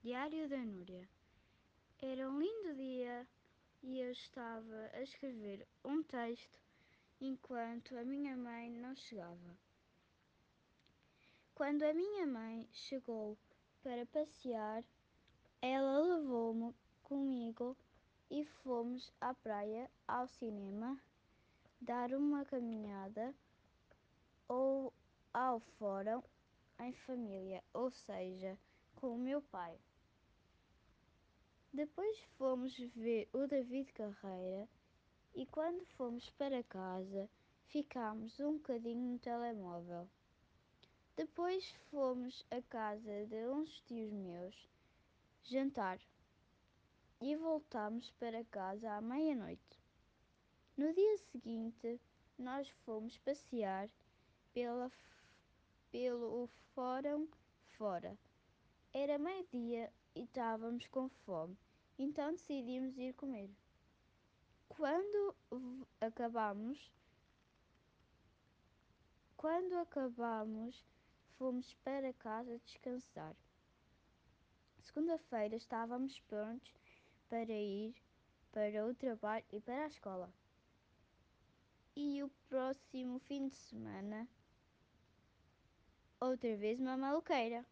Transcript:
Diário da Núria. Era um lindo dia e eu estava a escrever um texto enquanto a minha mãe não chegava. Quando a minha mãe chegou para passear, ela levou-me comigo e fomos à praia, ao cinema, dar uma caminhada ou ao fórum em família, ou seja, com o meu pai. Depois fomos ver o David Carreira e quando fomos para casa ficámos um bocadinho no telemóvel. Depois fomos à casa de uns tios meus jantar e voltámos para casa à meia-noite. No dia seguinte, nós fomos passear pela, pelo fórum fora. Era meio-dia e estávamos com fome, então decidimos ir comer. Quando acabamos, quando acabamos, fomos para casa descansar. Segunda-feira estávamos prontos para ir para o trabalho e para a escola. E o próximo fim de semana, outra vez uma maluqueira.